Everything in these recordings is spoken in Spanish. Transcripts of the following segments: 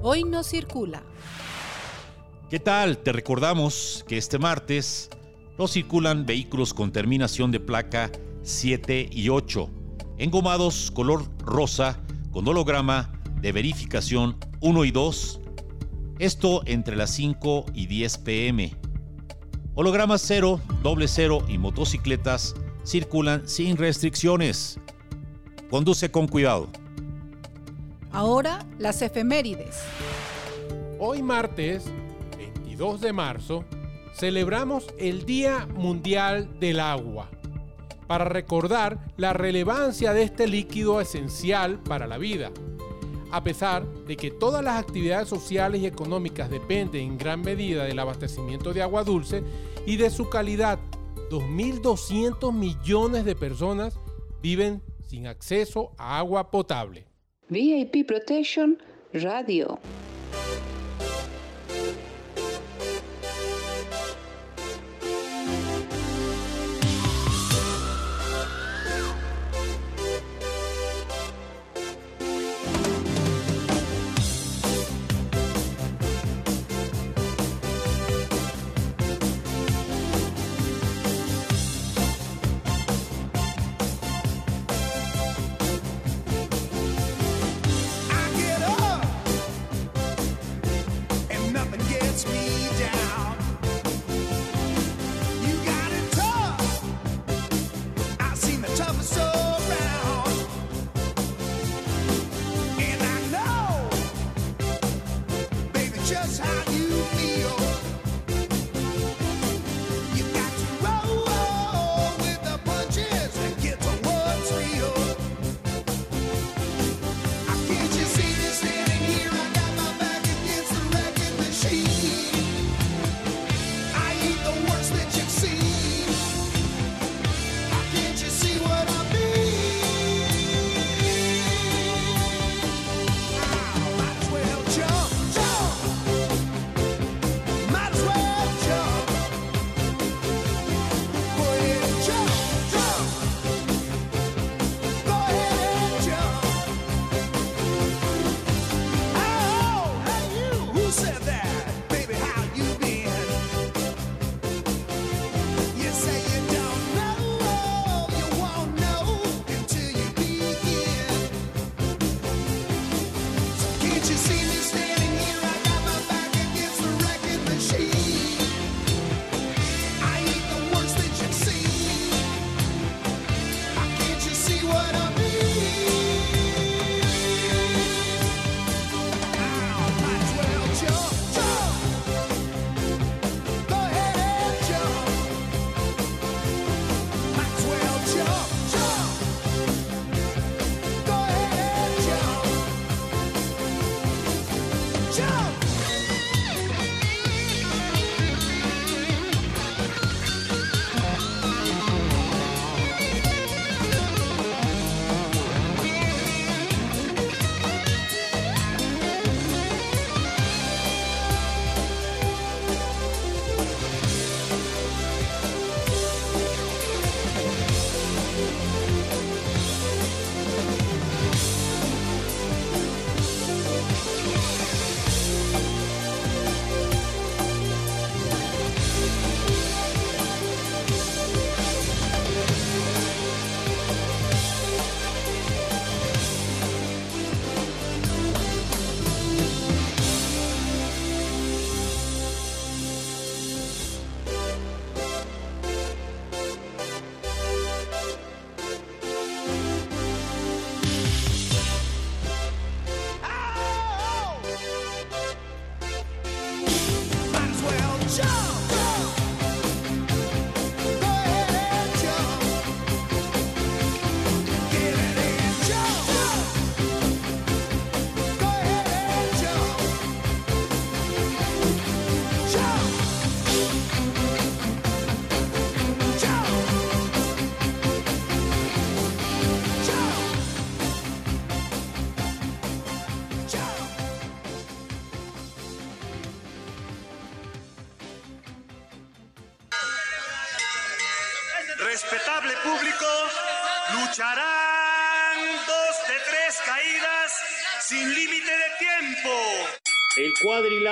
Hoy no circula. ¿Qué tal? Te recordamos que este martes no circulan vehículos con terminación de placa 7 y 8, engomados color rosa con holograma de verificación 1 y 2, esto entre las 5 y 10 pm. Hologramas 0, doble 0 y motocicletas circulan sin restricciones. Conduce con cuidado. Ahora las efemérides. Hoy martes, 22 de marzo, celebramos el Día Mundial del Agua para recordar la relevancia de este líquido esencial para la vida. A pesar de que todas las actividades sociales y económicas dependen en gran medida del abastecimiento de agua dulce y de su calidad, 2.200 millones de personas viven sin acceso a agua potable. VIP Protection Radio.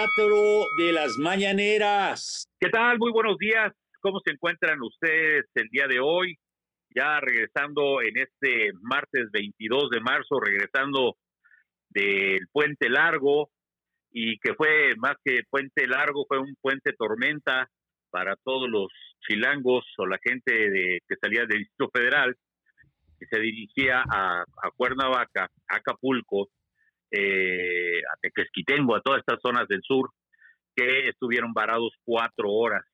Cuadrilátero de las mañaneras. ¿Qué tal? Muy buenos días. ¿Cómo se encuentran ustedes el día de hoy? Ya regresando en este martes 22 de marzo, regresando del puente largo y que fue más que puente largo, fue un puente tormenta para todos los chilangos o la gente de, que salía del Distrito Federal que se dirigía a, a Cuernavaca, a Acapulco, eh, a Tequesquitengo, a todas estas zonas del sur, que estuvieron varados cuatro horas.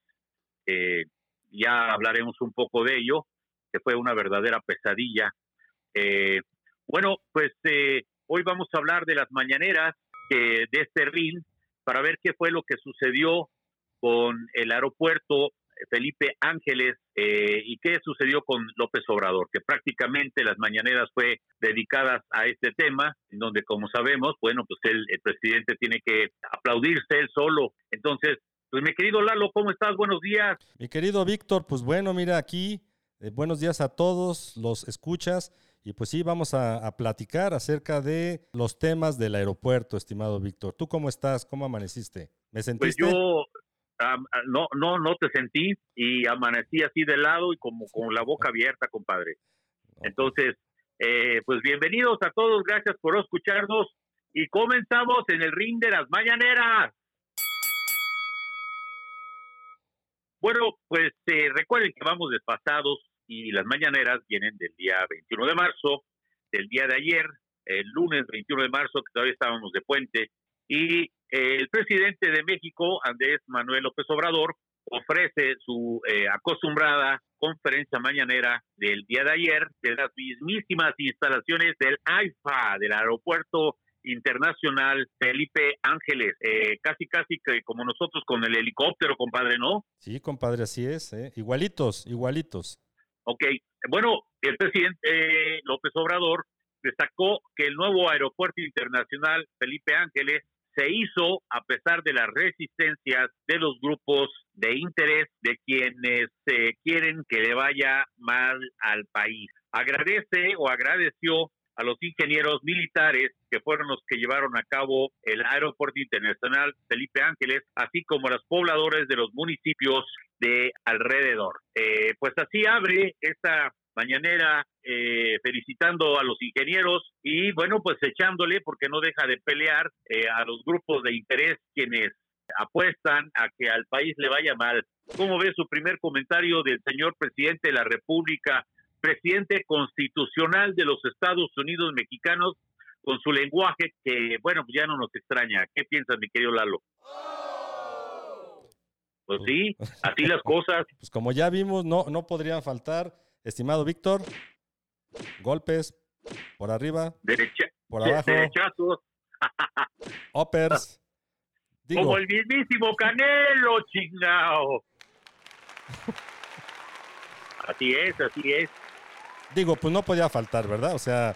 Eh, ya hablaremos un poco de ello, que fue una verdadera pesadilla. Eh, bueno, pues eh, hoy vamos a hablar de las mañaneras de este RIN para ver qué fue lo que sucedió con el aeropuerto Felipe Ángeles eh, y qué sucedió con López Obrador, que prácticamente las mañaneras fue dedicadas a este tema, en donde como sabemos, bueno, pues el, el presidente tiene que aplaudirse él solo. Entonces, pues mi querido Lalo, ¿cómo estás? Buenos días. Mi querido Víctor, pues bueno, mira aquí, eh, buenos días a todos los escuchas. Y pues sí, vamos a, a, platicar acerca de los temas del aeropuerto, estimado Víctor. ¿Tú cómo estás? ¿Cómo amaneciste? ¿Me sentiste? Pues yo no, no, no te sentí y amanecí así de lado y como con la boca abierta, compadre. Entonces, eh, pues bienvenidos a todos, gracias por escucharnos y comenzamos en el ring de las mañaneras. Bueno, pues eh, recuerden que vamos despasados y las mañaneras vienen del día 21 de marzo, del día de ayer, el lunes 21 de marzo, que todavía estábamos de puente, y el presidente de México, Andrés Manuel López Obrador, ofrece su eh, acostumbrada conferencia mañanera del día de ayer de las mismísimas instalaciones del AIFA, del Aeropuerto Internacional Felipe Ángeles, eh, casi casi que como nosotros con el helicóptero, compadre, ¿no? Sí, compadre, así es, ¿eh? igualitos, igualitos. Ok, bueno, el presidente eh, López Obrador destacó que el nuevo Aeropuerto Internacional Felipe Ángeles se hizo a pesar de las resistencias de los grupos de interés de quienes eh, quieren que le vaya mal al país. Agradece o agradeció a los ingenieros militares que fueron los que llevaron a cabo el Aeropuerto Internacional Felipe Ángeles, así como los pobladores de los municipios de alrededor. Eh, pues así abre esta mañanera eh, felicitando a los ingenieros y bueno, pues echándole porque no deja de pelear eh, a los grupos de interés quienes apuestan a que al país le vaya mal. ¿Cómo ve su primer comentario del señor presidente de la República, presidente constitucional de los Estados Unidos mexicanos, con su lenguaje que, bueno, pues ya no nos extraña? ¿Qué piensas, mi querido Lalo? Pues sí, así las cosas. Pues como ya vimos, no, no podrían faltar Estimado Víctor, golpes por arriba, Derecha, por abajo, derechazos. Uppers. Digo, Como el mismísimo Canelo, chingao. así es, así es. Digo, pues no podía faltar, ¿verdad? O sea,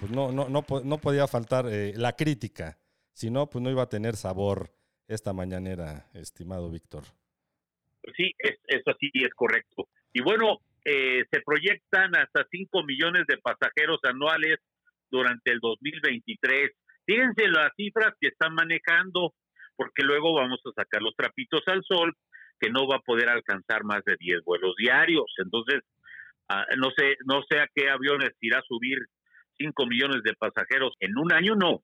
pues no, no, no, no podía faltar eh, la crítica. Si no, pues no iba a tener sabor esta mañanera, estimado Víctor. Sí, es, eso sí es correcto. Y bueno, eh, se proyectan hasta 5 millones de pasajeros anuales durante el 2023. Fíjense las cifras que están manejando, porque luego vamos a sacar los trapitos al sol, que no va a poder alcanzar más de 10 vuelos diarios. Entonces, ah, no sé no sé a qué aviones irá a subir 5 millones de pasajeros en un año, no,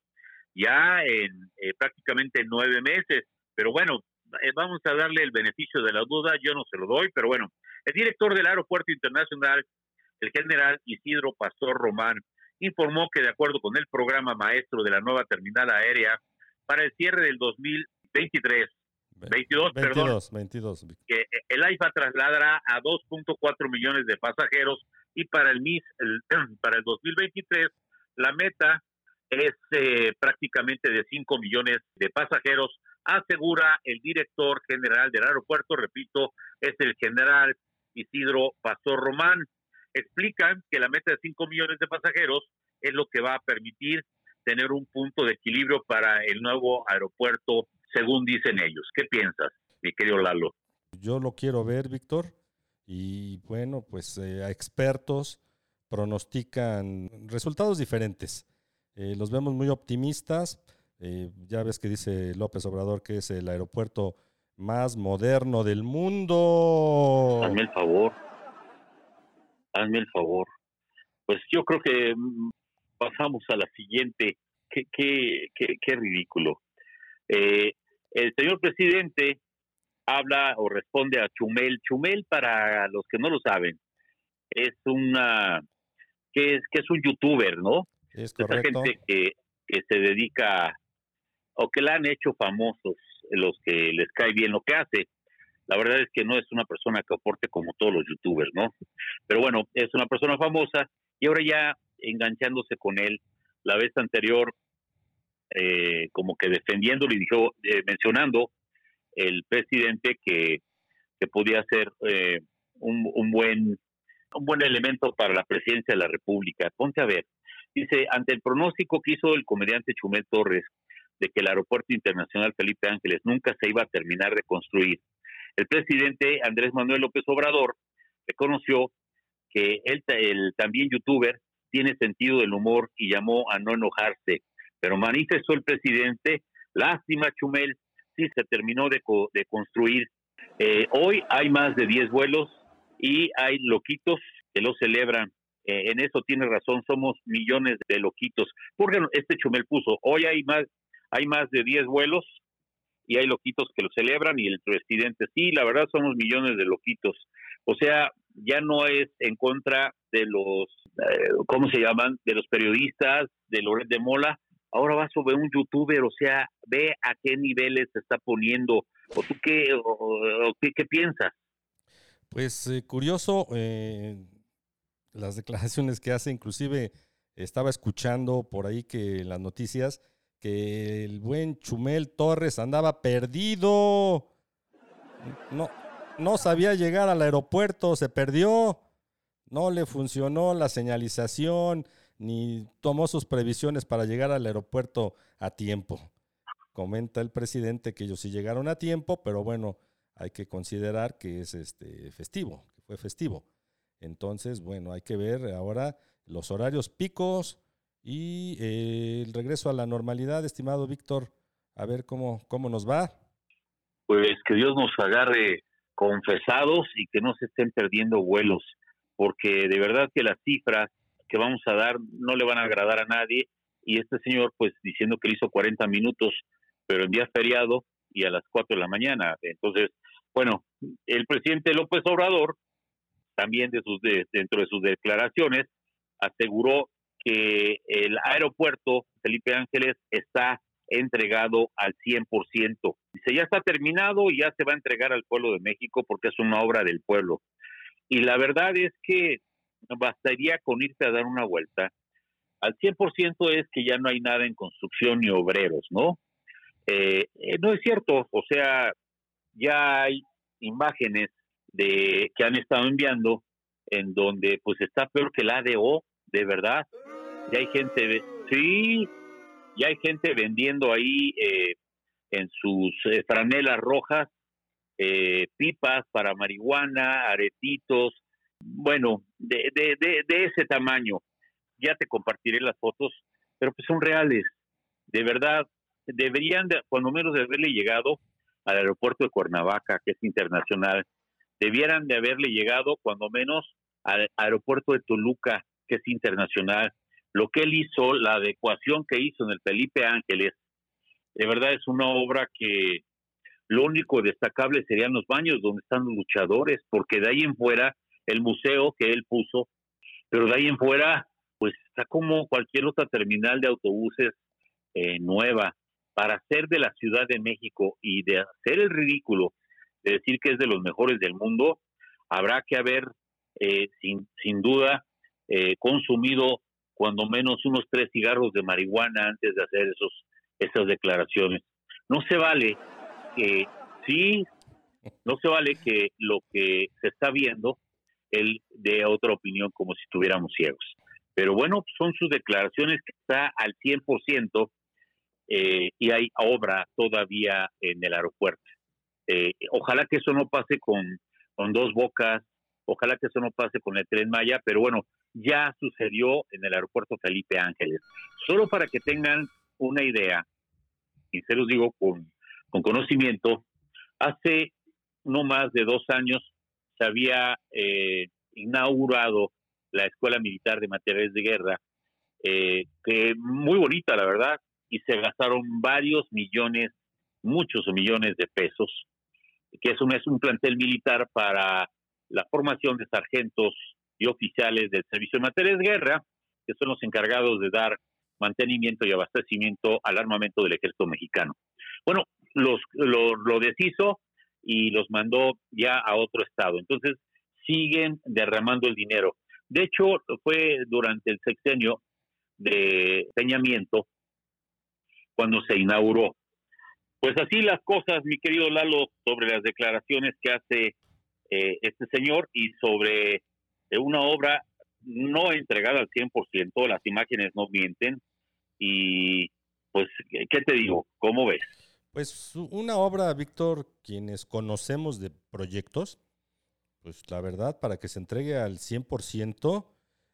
ya en eh, prácticamente nueve meses. Pero bueno, eh, vamos a darle el beneficio de la duda, yo no se lo doy, pero bueno, el director del Aeropuerto Internacional, el general Isidro Pastor Román, informó que de acuerdo con el programa maestro de la nueva terminal aérea para el cierre del 2023, 22, 22, perdón, 22. que el AIFA trasladará a 2.4 millones de pasajeros y para el MIS, el, para el 2023, la meta es eh, prácticamente de 5 millones de pasajeros, asegura el director general del aeropuerto, repito, es el general Isidro Pastor Román. Explican que la meta de 5 millones de pasajeros es lo que va a permitir tener un punto de equilibrio para el nuevo aeropuerto, según dicen ellos. ¿Qué piensas, mi querido Lalo? Yo lo quiero ver, Víctor, y bueno, pues eh, expertos pronostican resultados diferentes. Eh, los vemos muy optimistas. Eh, ya ves que dice López Obrador que es el aeropuerto más moderno del mundo. Hazme el favor. Hazme el favor. Pues yo creo que mm, pasamos a la siguiente. Qué, qué, qué, qué ridículo. Eh, el señor presidente habla o responde a Chumel. Chumel, para los que no lo saben, es una que es que es un youtuber, ¿no? Es Esa correcto. gente que, que se dedica o que la han hecho famosos, los que les cae bien lo que hace. La verdad es que no es una persona que aporte como todos los youtubers, ¿no? Pero bueno, es una persona famosa y ahora ya enganchándose con él, la vez anterior, eh, como que defendiéndolo y dijo, eh, mencionando el presidente que, que podía ser eh, un, un buen un buen elemento para la presidencia de la República. Ponte a ver. Dice, ante el pronóstico que hizo el comediante Chumel Torres de que el Aeropuerto Internacional Felipe Ángeles nunca se iba a terminar de construir, el presidente Andrés Manuel López Obrador reconoció que él, el también youtuber, tiene sentido del humor y llamó a no enojarse. Pero manifestó el presidente, lástima Chumel, sí se terminó de, co- de construir. Eh, hoy hay más de 10 vuelos y hay loquitos que lo celebran. Eh, en eso tiene razón, somos millones de loquitos. Porque este Chumel puso, hoy hay más, hay más de 10 vuelos y hay loquitos que lo celebran y el presidente, sí, la verdad somos millones de loquitos. O sea, ya no es en contra de los, eh, ¿cómo se llaman? De los periodistas, de Loret de Mola. Ahora va sobre un youtuber, o sea, ve a qué niveles se está poniendo. ¿O tú qué, o- qué, piensas? Pues eh, curioso, eh, las declaraciones que hace, inclusive estaba escuchando por ahí que las noticias que el buen Chumel Torres andaba perdido, no, no sabía llegar al aeropuerto, se perdió, no le funcionó la señalización, ni tomó sus previsiones para llegar al aeropuerto a tiempo. Comenta el presidente que ellos sí llegaron a tiempo, pero bueno, hay que considerar que es este festivo, que fue festivo. Entonces, bueno, hay que ver ahora los horarios picos y eh, el regreso a la normalidad, estimado Víctor, a ver cómo, cómo nos va. pues que Dios nos agarre confesados y que no se estén perdiendo vuelos, porque de verdad que las cifras que vamos a dar no le van a agradar a nadie y este señor pues diciendo que hizo 40 minutos, pero en día feriado y a las 4 de la mañana. Entonces, bueno, el presidente López Obrador también de sus de- dentro de sus declaraciones aseguró que el aeropuerto Felipe Ángeles está entregado al 100%. Dice, ya está terminado y ya se va a entregar al pueblo de México porque es una obra del pueblo. Y la verdad es que bastaría con irse a dar una vuelta. Al 100% es que ya no hay nada en construcción ni obreros, ¿no? Eh, eh, no es cierto, o sea, ya hay imágenes de que han estado enviando en donde pues está peor que el ADO, de verdad. Ya hay gente, sí, ya hay gente vendiendo ahí eh, en sus eh, franelas rojas eh, pipas para marihuana, aretitos, bueno, de, de, de, de ese tamaño. Ya te compartiré las fotos, pero pues son reales. De verdad, deberían, de, cuando menos de haberle llegado al aeropuerto de Cuernavaca, que es internacional, debieran de haberle llegado cuando menos al aeropuerto de Toluca, que es internacional. Lo que él hizo, la adecuación que hizo en el Felipe Ángeles, de verdad es una obra que lo único destacable serían los baños donde están los luchadores, porque de ahí en fuera, el museo que él puso, pero de ahí en fuera, pues está como cualquier otra terminal de autobuses eh, nueva. Para ser de la Ciudad de México y de hacer el ridículo de decir que es de los mejores del mundo, habrá que haber, eh, sin, sin duda, eh, consumido cuando menos unos tres cigarros de marihuana antes de hacer esos, esas declaraciones. No se vale que, sí, no se vale que lo que se está viendo, él dé otra opinión como si estuviéramos ciegos. Pero bueno, son sus declaraciones que está al 100% eh, y hay obra todavía en el aeropuerto. Eh, ojalá que eso no pase con, con dos bocas Ojalá que eso no pase con el tren Maya, pero bueno, ya sucedió en el aeropuerto Felipe Ángeles. Solo para que tengan una idea, y se los digo con, con conocimiento, hace no más de dos años se había eh, inaugurado la Escuela Militar de Materiales de Guerra, eh, que muy bonita, la verdad, y se gastaron varios millones, muchos millones de pesos, que es es un plantel militar para la formación de sargentos y oficiales del Servicio de Materiales de Guerra, que son los encargados de dar mantenimiento y abastecimiento al armamento del ejército mexicano. Bueno, los, lo, lo deshizo y los mandó ya a otro estado. Entonces, siguen derramando el dinero. De hecho, fue durante el sexenio de Peñamiento cuando se inauguró. Pues así las cosas, mi querido Lalo, sobre las declaraciones que hace eh, este señor y sobre eh, una obra no entregada al 100%, las imágenes no mienten. Y pues, ¿qué te digo? ¿Cómo ves? Pues una obra, Víctor, quienes conocemos de proyectos, pues la verdad, para que se entregue al 100%,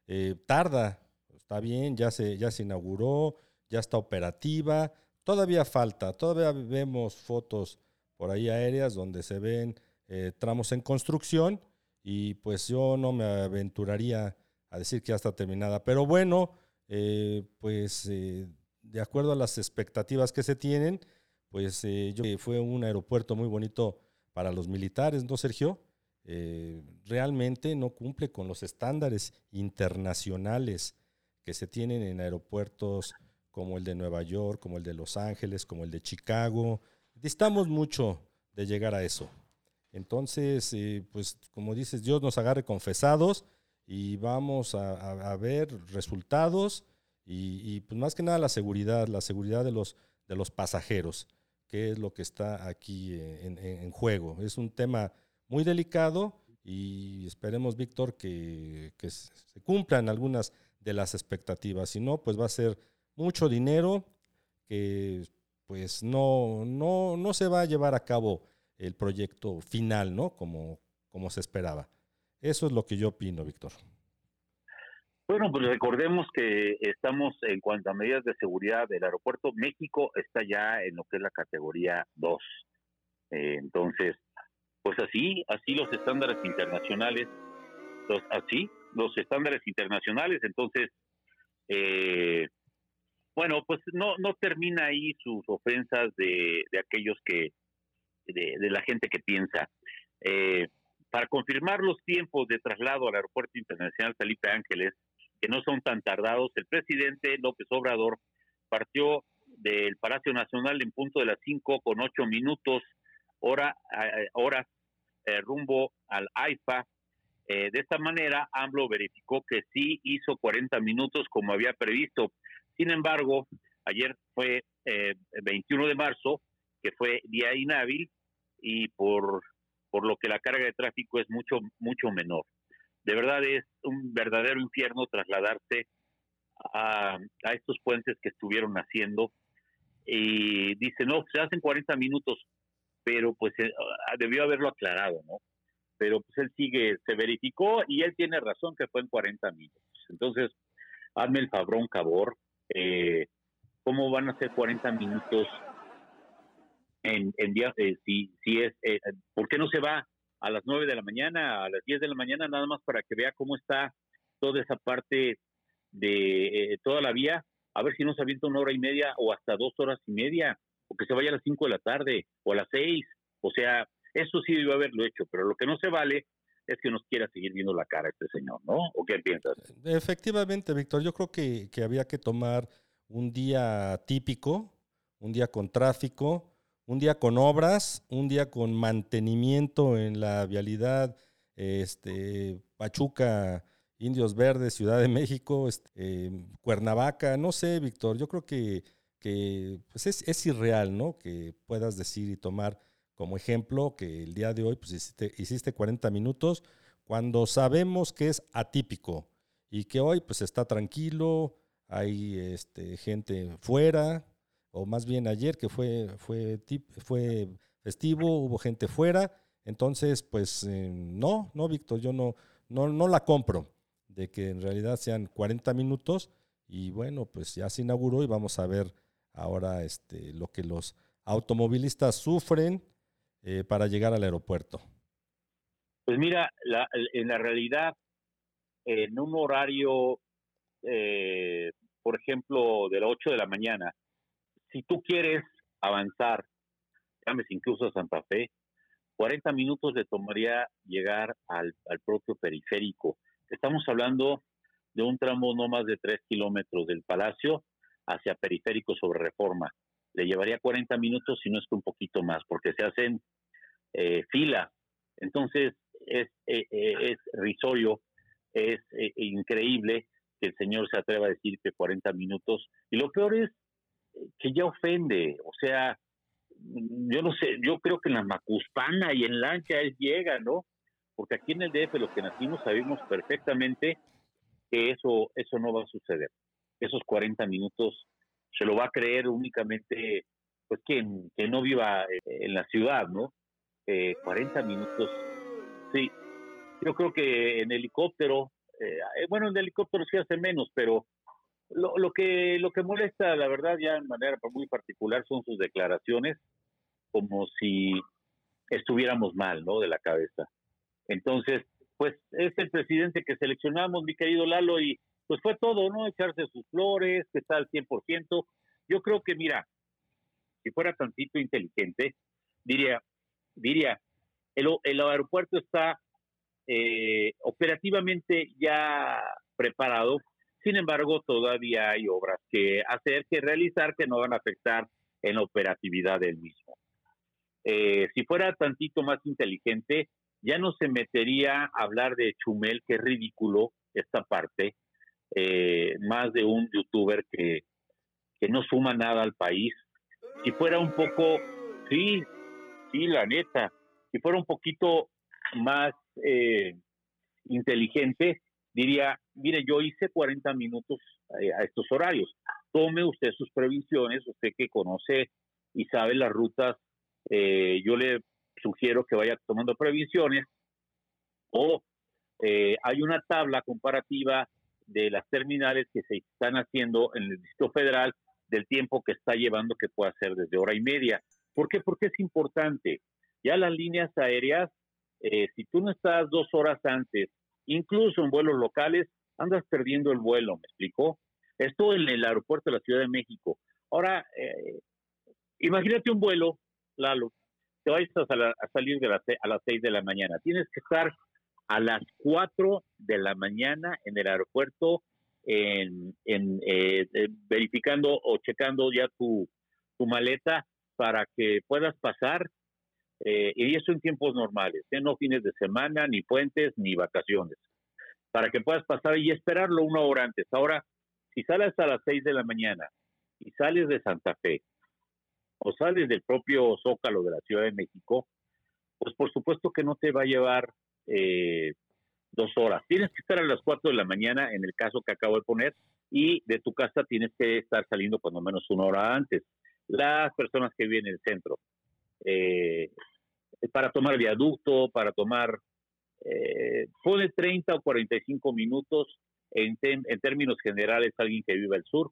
eh, tarda. Está bien, ya se, ya se inauguró, ya está operativa. Todavía falta, todavía vemos fotos por ahí aéreas donde se ven eh, tramos en construcción y pues yo no me aventuraría a decir que ya está terminada. Pero bueno, eh, pues de acuerdo a las expectativas que se tienen, pues yo fue un aeropuerto muy bonito para los militares, ¿no, Sergio? Eh, realmente no cumple con los estándares internacionales que se tienen en aeropuertos como el de Nueva York, como el de Los Ángeles, como el de Chicago. Distamos mucho de llegar a eso. Entonces, eh, pues como dices, Dios nos agarre confesados y vamos a, ver resultados y, pues más que nada la seguridad, la seguridad de los, de los pasajeros, que es lo que está aquí en, en juego. Es un tema muy delicado y esperemos, Víctor, que, se cumplan algunas de las expectativas. Si no, pues va a ser mucho dinero que pues no, no, no se va a llevar a cabo el proyecto final, ¿no? Como, como se esperaba. Eso es lo que yo opino, Víctor. Bueno, pues recordemos que estamos en cuanto a medidas de seguridad del aeropuerto. México está ya en lo que es la categoría 2. Eh, entonces, pues así, así los estándares internacionales, los, así, los estándares internacionales, entonces, eh, bueno, pues no, no termina ahí sus ofensas de, de aquellos que, de, la gente que piensa. Eh, para confirmar los tiempos de traslado al Aeropuerto Internacional Felipe Ángeles, que no son tan tardados, el presidente López Obrador partió del Palacio Nacional en punto de las 5 con 8 minutos, hora, eh, horas eh, rumbo al AIFA. Eh, de esta manera, AMLO verificó que sí hizo 40 minutos como había previsto. Sin embargo, ayer fue 21 eh, de marzo, que fue día inhábil, y por, por lo que la carga de tráfico es mucho, mucho menor. De verdad es un verdadero infierno trasladarse a, a estos puentes que estuvieron haciendo. Y dice, no, se hacen 40 minutos pero pues eh, ah, debió haberlo aclarado, ¿no? Pero pues él sigue, se verificó y él tiene razón que fue en 40 minutos. Entonces, hazme el fabrón, cabor, eh, ¿cómo van a ser 40 minutos en, en eh, si, si es, eh, ¿por qué no se va a las 9 de la mañana, a las 10 de la mañana, nada más para que vea cómo está toda esa parte de toda la vía? A ver si no se avienta una hora y media o hasta dos horas y media o que se vaya a las 5 de la tarde o a las 6. O sea, eso sí debió haberlo hecho, pero lo que no se vale es que nos quiera seguir viendo la cara este señor, ¿no? ¿O qué piensas? Efectivamente, Víctor, yo creo que, que había que tomar un día típico, un día con tráfico, un día con obras, un día con mantenimiento en la vialidad este, Pachuca, Indios Verdes, Ciudad de México, este, eh, Cuernavaca, no sé, Víctor, yo creo que pues es, irreal, ¿no? Que puedas decir y tomar como ejemplo que el día de hoy pues hiciste, hiciste 40 minutos cuando sabemos que es atípico y que hoy pues está tranquilo, hay este, gente fuera, o más bien ayer que fue, fue, fue festivo, hubo gente fuera, Entonces, pues eh, no, no, Víctor, yo no, no, no la compro de que en realidad sean 40 minutos y bueno, pues ya se inauguró y vamos a ver ahora este, lo que los automovilistas sufren eh, para llegar al aeropuerto. Pues mira, en la realidad, en un horario, eh, por ejemplo, de las 8 de la mañana, si tú quieres avanzar, llames incluso a Santa Fe, 40 minutos le tomaría llegar al, al propio periférico. Estamos hablando de un tramo no más de 3 kilómetros del Palacio hacia periférico sobre reforma. Le llevaría 40 minutos, si no es que un poquito más, porque se hacen eh, fila. Entonces, es, eh, eh, es risorio, es increíble que el señor se atreva a decir que 40 minutos. Y lo peor es que ya ofende, o sea, yo no sé, yo creo que en la Macuspana y en Lancha él llega, ¿no? Porque aquí en el DF, lo que nacimos, sabemos perfectamente que eso, eso no va a suceder. Esos 40 minutos se lo va a creer únicamente, pues, quien, que no viva en la ciudad, ¿no? Eh, 40 minutos, sí. Yo creo que en helicóptero, eh, bueno, en helicóptero sí hace menos, pero lo, lo, que lo que molesta, la verdad, ya en manera muy particular, son sus declaraciones, como si estuviéramos mal, ¿no? De la cabeza. Entonces, pues es el presidente que seleccionamos, mi querido Lalo, y pues fue todo, ¿no? Echarse sus flores, que está al 100%. Yo creo que, mira, si fuera tantito inteligente, diría, diría, el, el aeropuerto está eh, operativamente ya preparado, sin embargo, todavía hay obras que hacer, que realizar, que no van a afectar en la operatividad del mismo. Eh, si fuera tantito más inteligente, ya no se metería a hablar de Chumel, que es ridículo esta parte, eh, más de un youtuber que, que no suma nada al país. Si fuera un poco, sí, sí, la neta, si fuera un poquito más eh, inteligente, diría, mire, yo hice 40 minutos eh, a estos horarios. Tome usted sus previsiones, usted que conoce y sabe las rutas, yo le sugiero que vaya tomando previsiones o eh, hay una tabla comparativa de las terminales que se están haciendo en el Distrito Federal del tiempo que está llevando que pueda ser desde hora y media. ¿Por qué? Porque es importante. Ya las líneas aéreas, eh, si tú no estás dos horas antes, incluso en vuelos locales, andas perdiendo el vuelo, ¿me explicó? Esto en el aeropuerto de la Ciudad de México. Ahora, eh, imagínate un vuelo, Lalo, te vas a, salir de a las 6 de la mañana. Tienes que estar a las 4 de la mañana en el aeropuerto en, eh, eh, verificando o checando ya tu maleta para que puedas pasar eh, y eso en tiempos normales, no fines de semana, ni puentes, ni vacaciones, para que puedas pasar y esperarlo una hora antes. Ahora, si sales a las 6 de la mañana y sales de Santa Fe o sales del propio Zócalo de la Ciudad de México, pues por supuesto que no te va a llevar eh, dos horas. Tienes que estar a las cuatro de la mañana en el caso que acabo de poner y de tu casa tienes que estar saliendo cuando menos una hora antes. Las personas que viven en el centro, eh, para tomar viaducto, para tomar, eh, pone 30 o 45 minutos en, términos generales alguien que vive al sur,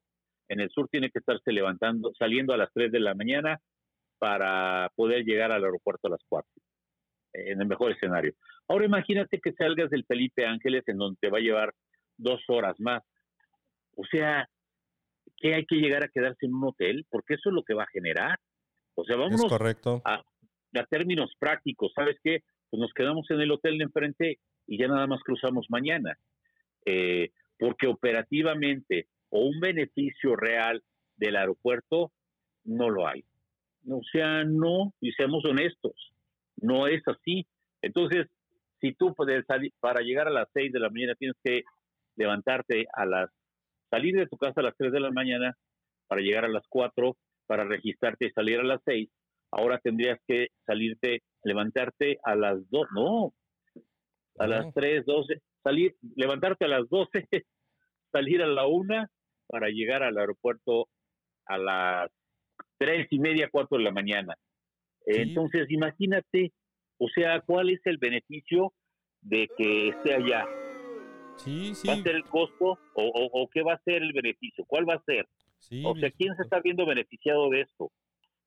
en el sur tiene que estarse levantando, saliendo a las 3 de la mañana para poder llegar al aeropuerto a las 4, en el mejor escenario. Ahora imagínate que salgas del Felipe Ángeles en donde te va a llevar dos horas más. O sea, que hay que llegar a quedarse en un hotel, porque eso es lo que va a generar. O sea, vamos correcto. A, a, términos prácticos, ¿sabes qué? Pues nos quedamos en el hotel de enfrente y ya nada más cruzamos mañana. Eh, porque operativamente o un beneficio real del aeropuerto, no lo hay. O sea, no, y seamos honestos, no es así. Entonces, si tú puedes salir, para llegar a las 6 de la mañana tienes que levantarte a las, salir de tu casa a las 3 de la mañana para llegar a las 4, para registrarte y salir a las 6, ahora tendrías que salirte, levantarte a las 2, no, a las 3, 12, salir, levantarte a las 12, salir a la 1 para llegar al aeropuerto a las tres y media, cuatro de la mañana. Entonces, imagínate O sea, ¿cuál es el beneficio de que esté allá? Sí, sí. ¿Va a ser el costo o, o- o qué va a ser el beneficio? ¿Cuál va a ser? Sí, O sea, ¿quién se está viendo beneficiado de esto?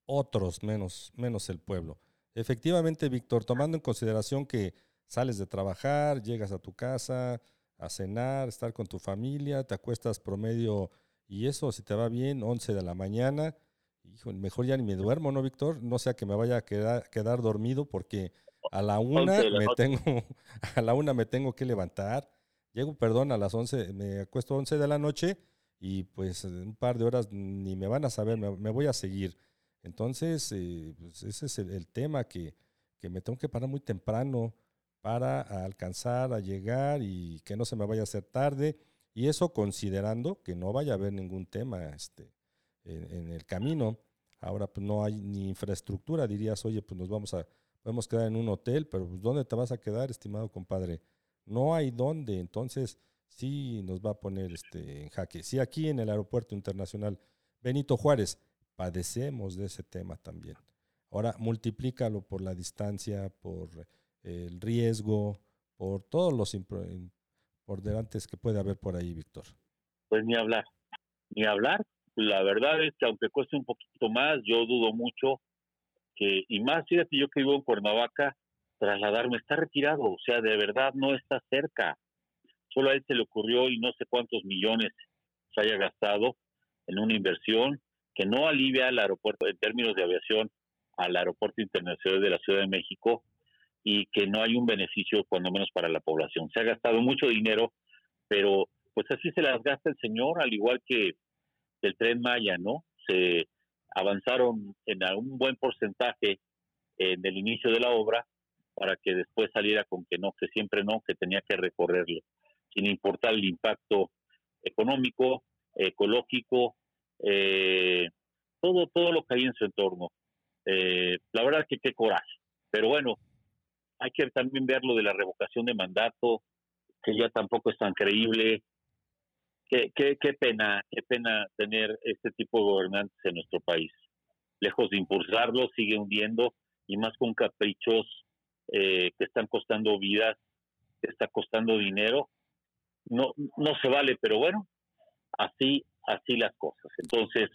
otros menos, menos el pueblo. Efectivamente, Víctor, tomando en consideración que sales de trabajar, llegas a tu casa a cenar, estar con tu familia, te acuestas promedio y eso, si te va bien, 11 de la mañana, hijo, mejor ya ni me duermo, ¿no, Víctor? No sea que me vaya a quedar, quedar dormido porque a la una 11 de la me noche. tengo, a la una me tengo que levantar. Llego, perdón, a las 11, me acuesto 11 de la noche y pues en un par de horas ni me van a saber, me, voy a seguir. Entonces, eh, pues ese es el, tema que, que me tengo que parar muy temprano para alcanzar a llegar y que no se me vaya a hacer tarde. Y eso considerando que no vaya a haber ningún tema este, en, en el camino. Ahora pues no hay ni infraestructura, dirías, oye, pues nos vamos a, podemos quedar en un hotel, pero pues, ¿dónde te vas a quedar, estimado compadre? No hay dónde, entonces sí nos va a poner este, en jaque. Sí, aquí en el Aeropuerto Internacional Benito Juárez padecemos de ese tema también. Ahora multiplícalo por la distancia, por el riesgo, por todos los por delantes que puede haber por ahí, Víctor. Pues ni hablar, ni hablar. La verdad es que aunque cueste un poquito más, yo dudo mucho que, y más, fíjate, yo que vivo en Cuernavaca, trasladarme está retirado, o sea, de verdad no está cerca. Solo a él se le ocurrió y no sé cuántos millones se haya gastado en una inversión que no alivia al aeropuerto en términos de aviación al aeropuerto internacional de la Ciudad de México y que no hay un beneficio cuando menos para la población. Se ha gastado mucho dinero, pero pues así se las gasta el señor, al igual que el tren Maya, ¿no? Se avanzaron en un buen porcentaje en el inicio de la obra para que después saliera con que no, que siempre no, que tenía que recorrerlo, sin importar el impacto económico, ecológico, eh, todo, todo lo que hay en su entorno. Eh, la verdad que qué coraje. Pero bueno, hay que también ver lo de la revocación de mandato, que ya tampoco es tan creíble. Qué, qué, qué pena, qué pena tener este tipo de gobernantes en nuestro país. Lejos de impulsarlo, sigue hundiendo y más con caprichos eh, que están costando vidas, que está costando dinero. No, no se vale, pero bueno, así, así las cosas. Entonces,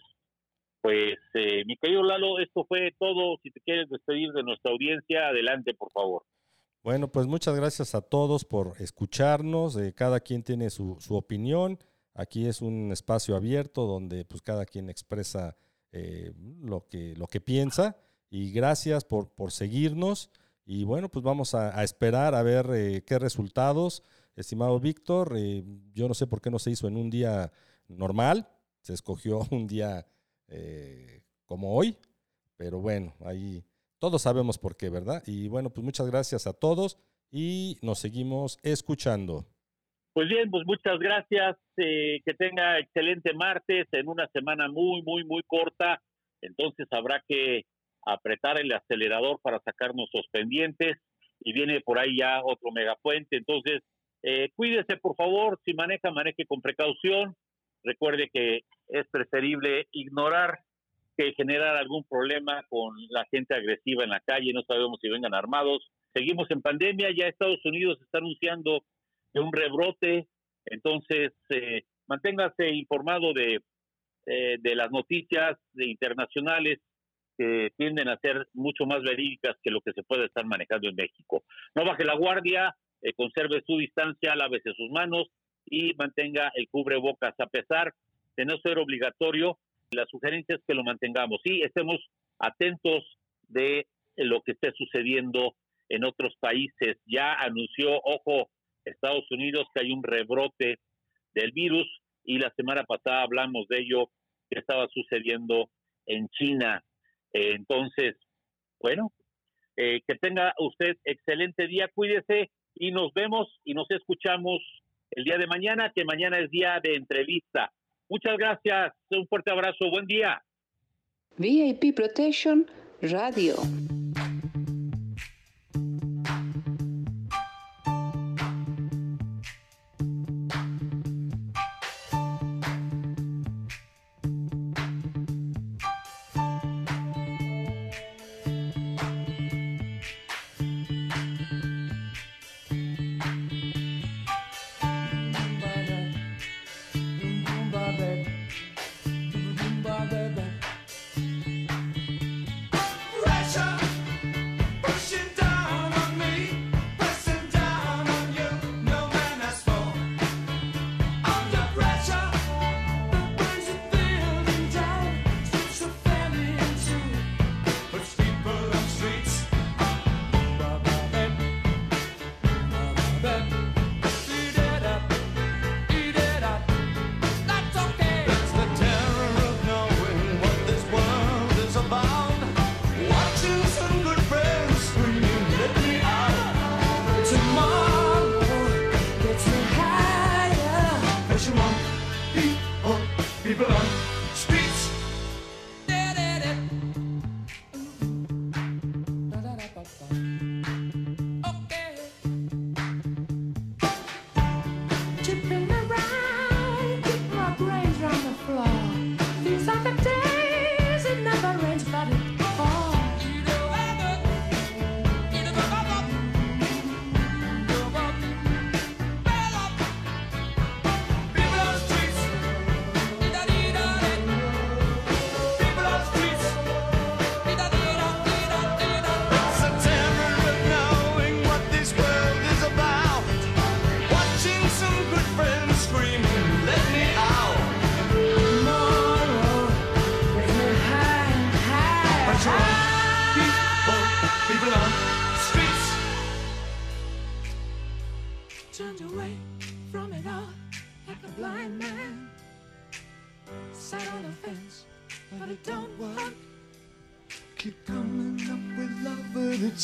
pues, eh, mi querido Lalo, esto fue todo. Si te quieres despedir de nuestra audiencia, adelante, por favor. Bueno, pues muchas gracias a todos por escucharnos. eh, cada quien tiene su, su opinión. Aquí es un espacio abierto donde pues cada quien expresa eh, lo, que, lo que piensa. Y gracias por, por seguirnos. Y bueno, pues vamos a, esperar a ver eh, qué resultados. Estimado Víctor, eh, yo no sé por qué no se hizo en un día normal. Se escogió un día eh, como hoy. Pero bueno, ahí todos sabemos por qué, ¿verdad? Y bueno, pues muchas gracias a todos y nos seguimos escuchando. Pues bien, pues muchas gracias. eh, que tenga excelente martes en una semana muy, muy, muy corta. Entonces habrá que apretar el acelerador para sacar nuestros pendientes y viene por ahí ya otro megapuente. Entonces, eh, cuídese por favor, si maneja, maneje con precaución. Recuerde que es preferible ignorar que generar algún problema con la gente agresiva en la calle. No sabemos si vengan armados. Seguimos en pandemia. Ya Estados Unidos está anunciando de un rebrote. Entonces, eh, manténgase informado de, eh, de las noticias de internacionales que tienden a ser mucho más verídicas que lo que se puede estar manejando en México. No baje la guardia, eh, conserve su distancia, lávese sus manos y mantenga el cubrebocas a pesar de no ser obligatorio. La sugerencia es que lo mantengamos. Sí, estemos atentos de lo que esté sucediendo en otros países. Ya anunció, ojo, Estados Unidos que hay un rebrote del virus y la semana pasada hablamos de ello que estaba sucediendo en China. Eh, entonces, bueno, eh, que tenga usted excelente día, cuídese y nos vemos y nos escuchamos el día de mañana, que mañana es día de entrevista. Muchas gracias, un fuerte abrazo, buen día. VIP Protection Radio.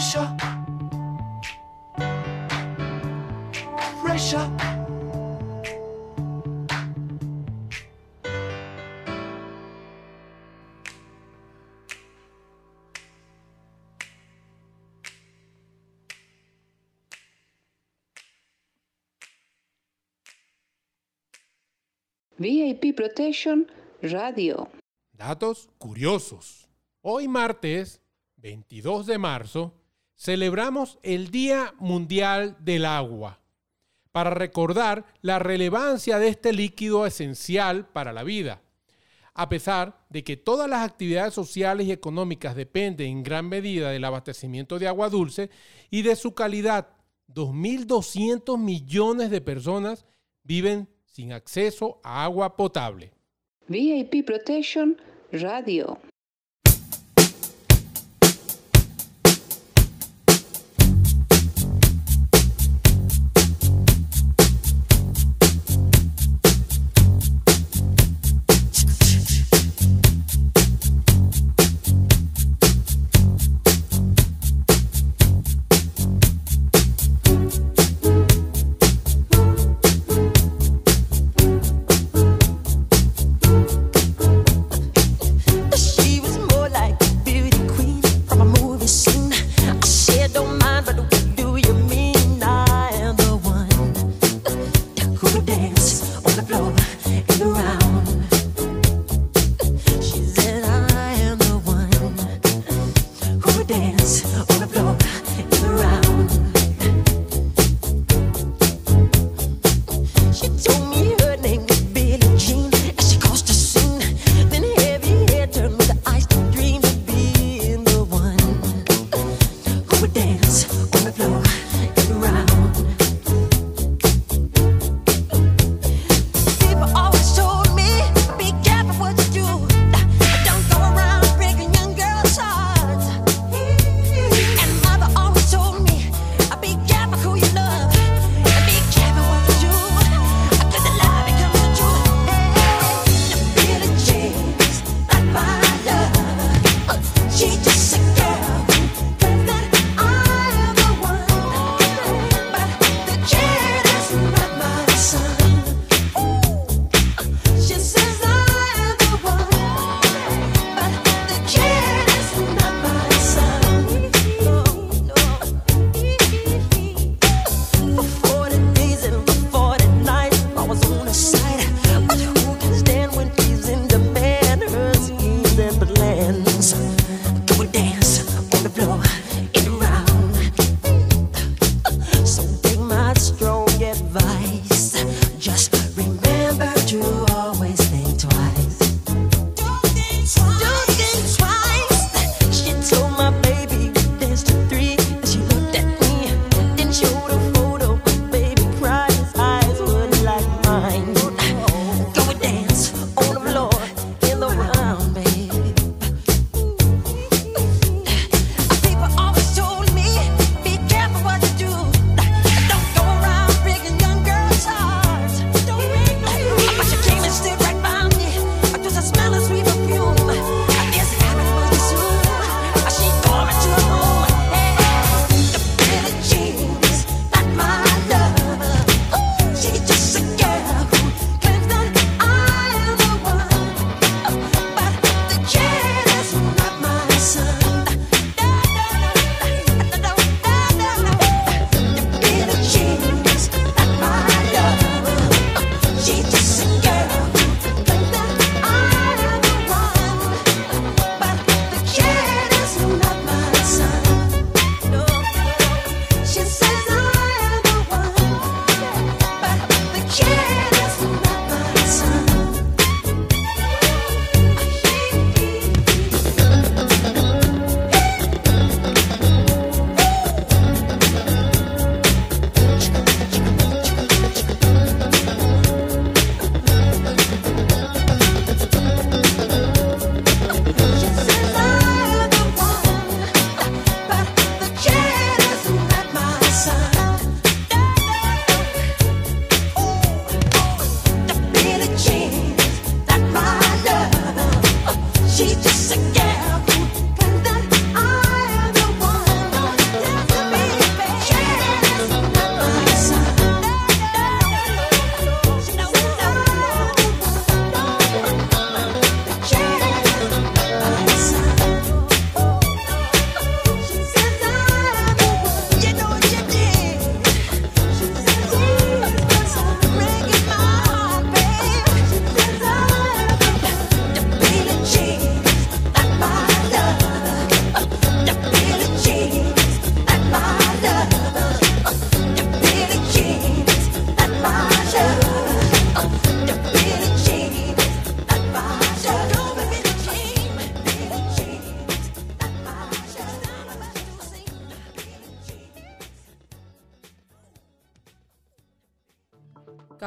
pressure. VIP Protection Radio. Datos curiosos. Hoy martes 22 de marzo celebramos el Día Mundial del Agua para recordar la relevancia de este líquido esencial para la vida. A pesar de que todas las actividades sociales y económicas dependen en gran medida del abastecimiento de agua dulce y de su calidad, 2.200 millones de personas viven sin acceso a agua potable. VIP Protection Radio.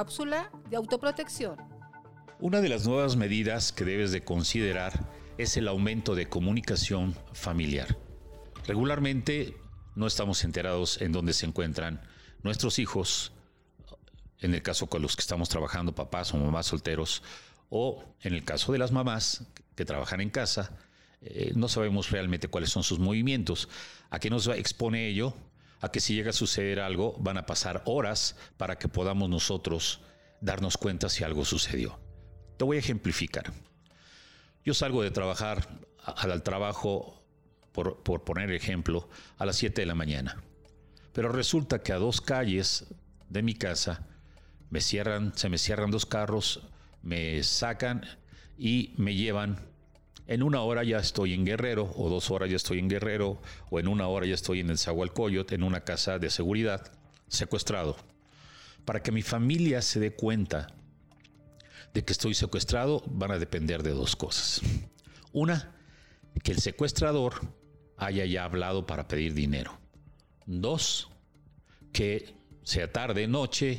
Cápsula de autoprotección. Una de las nuevas medidas que debes de considerar es el aumento de comunicación familiar. Regularmente no estamos enterados en dónde se encuentran nuestros hijos, en el caso con los que estamos trabajando, papás o mamás solteros, o en el caso de las mamás que trabajan en casa, eh, no sabemos realmente cuáles son sus movimientos. ¿A qué nos expone ello? A que si llega a suceder algo, van a pasar horas para que podamos nosotros darnos cuenta si algo sucedió. Te voy a ejemplificar. Yo salgo de trabajar al trabajo, por, por poner ejemplo, a las 7 de la mañana. Pero resulta que a dos calles de mi casa me cierran, se me cierran dos carros, me sacan y me llevan. En una hora ya estoy en Guerrero, o dos horas ya estoy en Guerrero, o en una hora ya estoy en el Zahualcoyot, en una casa de seguridad, secuestrado. Para que mi familia se dé cuenta de que estoy secuestrado, van a depender de dos cosas. Una, que el secuestrador haya ya hablado para pedir dinero. Dos, que sea tarde, noche,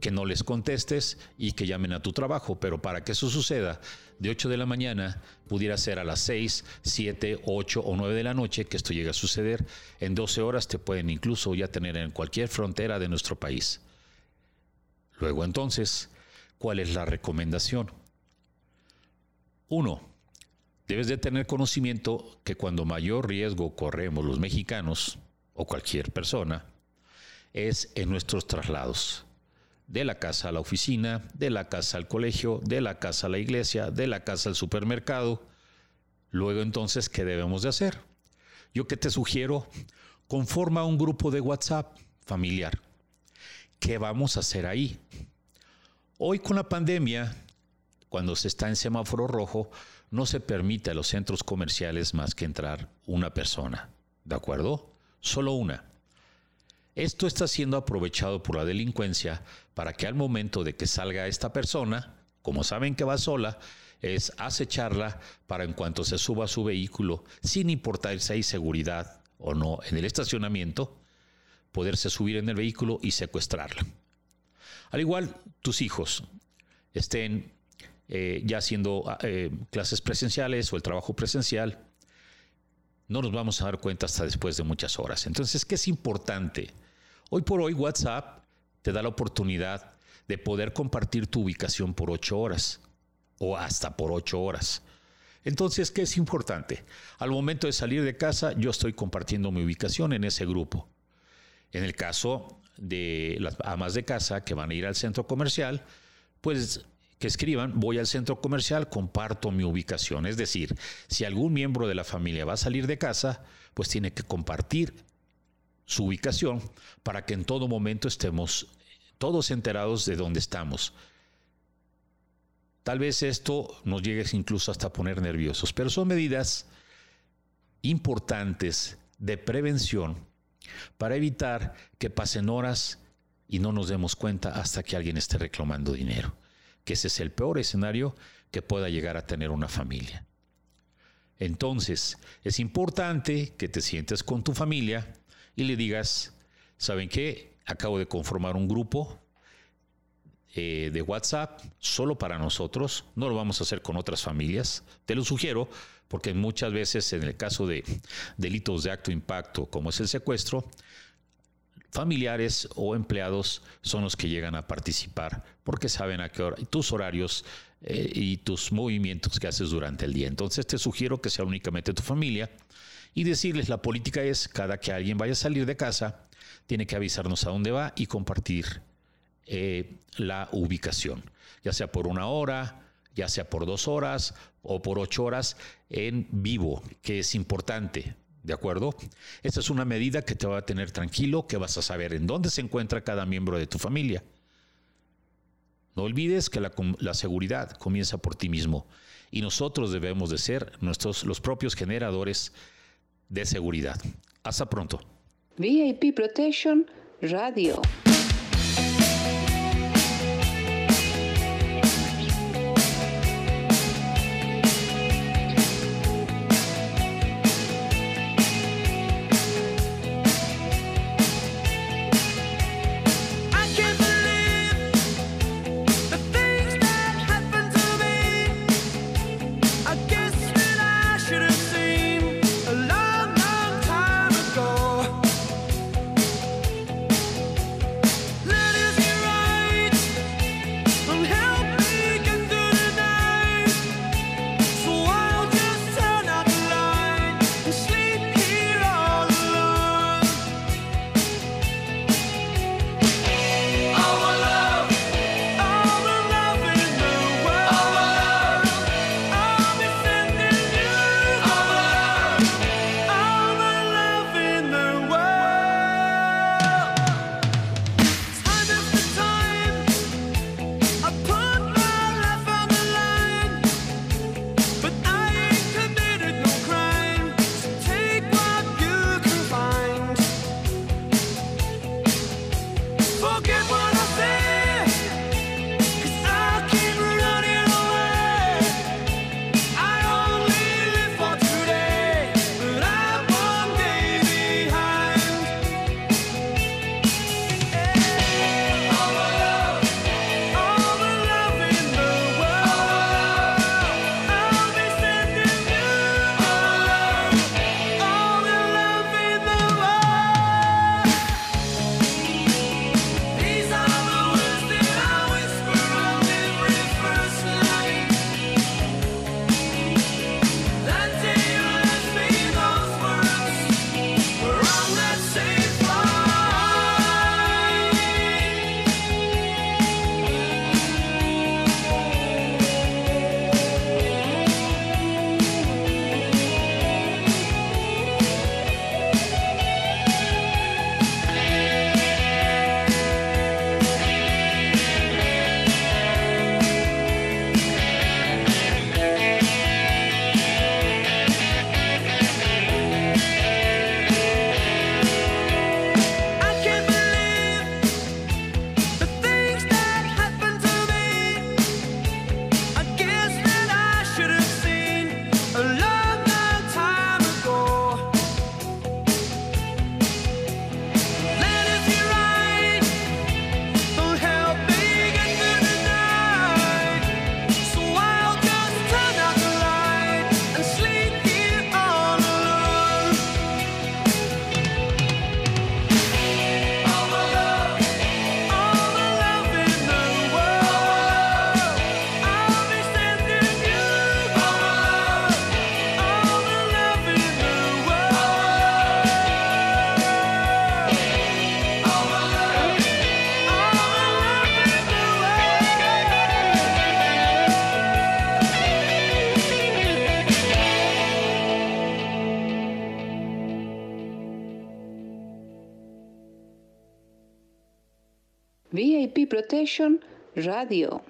que no les contestes y que llamen a tu trabajo. Pero para que eso suceda, de 8 de la mañana pudiera ser a las 6, 7, 8 o 9 de la noche que esto llegue a suceder. En 12 horas te pueden incluso ya tener en cualquier frontera de nuestro país. Luego entonces, ¿cuál es la recomendación? Uno, debes de tener conocimiento que cuando mayor riesgo corremos los mexicanos o cualquier persona es en nuestros traslados. De la casa a la oficina, de la casa al colegio, de la casa a la iglesia, de la casa al supermercado. Luego entonces, ¿qué debemos de hacer? Yo que te sugiero, conforma un grupo de WhatsApp familiar. ¿Qué vamos a hacer ahí? Hoy con la pandemia, cuando se está en semáforo rojo, no se permite a los centros comerciales más que entrar una persona. ¿De acuerdo? Solo una. Esto está siendo aprovechado por la delincuencia para que al momento de que salga esta persona, como saben que va sola, es acecharla para en cuanto se suba a su vehículo, sin importar si hay seguridad o no en el estacionamiento, poderse subir en el vehículo y secuestrarla. Al igual, tus hijos estén eh, ya haciendo eh, clases presenciales o el trabajo presencial, no nos vamos a dar cuenta hasta después de muchas horas. Entonces, ¿qué es importante? Hoy por hoy WhatsApp te da la oportunidad de poder compartir tu ubicación por ocho horas o hasta por ocho horas. Entonces, ¿qué es importante? Al momento de salir de casa, yo estoy compartiendo mi ubicación en ese grupo. En el caso de las amas de casa que van a ir al centro comercial, pues que escriban, voy al centro comercial, comparto mi ubicación. Es decir, si algún miembro de la familia va a salir de casa, pues tiene que compartir su ubicación para que en todo momento estemos todos enterados de dónde estamos. Tal vez esto nos llegue incluso hasta poner nerviosos, pero son medidas importantes de prevención para evitar que pasen horas y no nos demos cuenta hasta que alguien esté reclamando dinero, que ese es el peor escenario que pueda llegar a tener una familia. Entonces, es importante que te sientes con tu familia y le digas, ¿saben qué? Acabo de conformar un grupo eh, de WhatsApp solo para nosotros, no lo vamos a hacer con otras familias, te lo sugiero porque muchas veces en el caso de delitos de acto impacto como es el secuestro, familiares o empleados son los que llegan a participar porque saben a qué hora tus horarios eh, y tus movimientos que haces durante el día. Entonces te sugiero que sea únicamente tu familia y decirles la política es cada que alguien vaya a salir de casa tiene que avisarnos a dónde va y compartir eh, la ubicación, ya sea por una hora, ya sea por dos horas o por ocho horas en vivo, que es importante. ¿De acuerdo? Esta es una medida que te va a tener tranquilo, que vas a saber en dónde se encuentra cada miembro de tu familia. No olvides que la, la seguridad comienza por ti mismo y nosotros debemos de ser nuestros, los propios generadores de seguridad. Hasta pronto. VIP Protection Radio. VIP Protection Radio.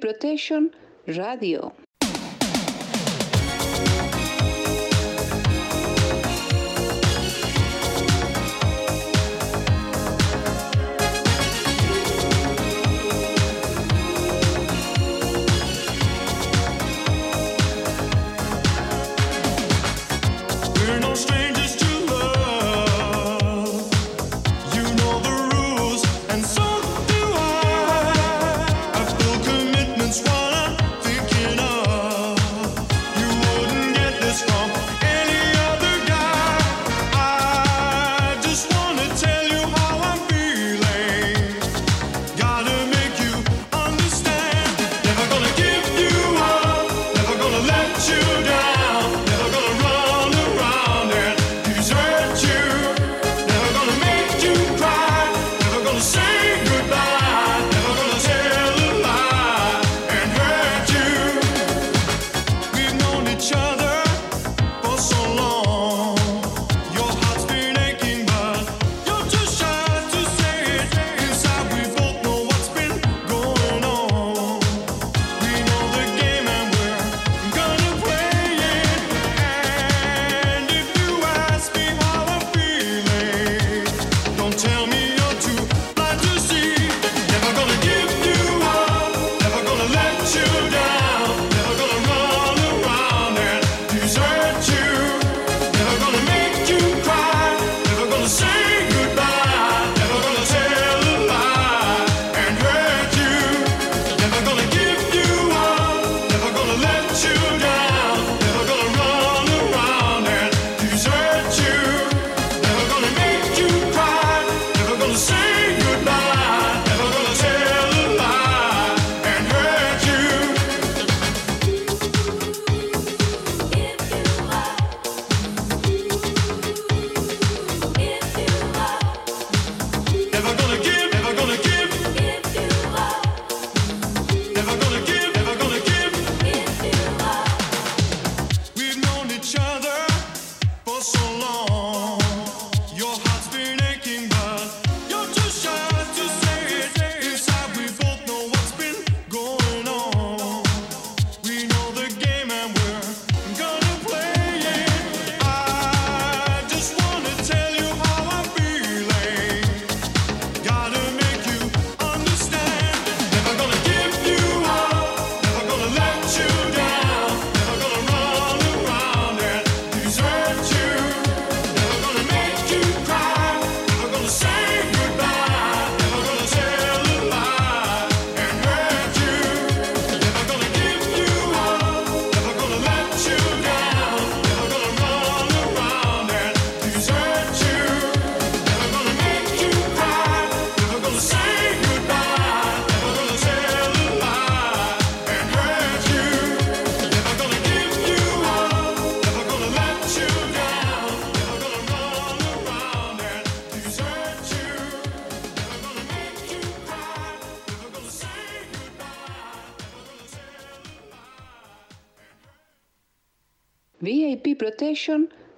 Protection Radio.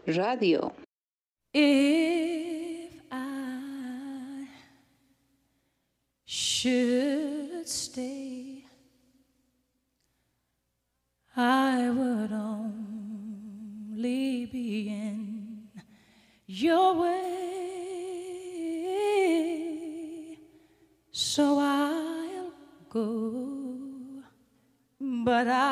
Radio. If I should stay, I would only be in your way. So I'll go, but I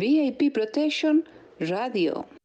VIP Protection Radio.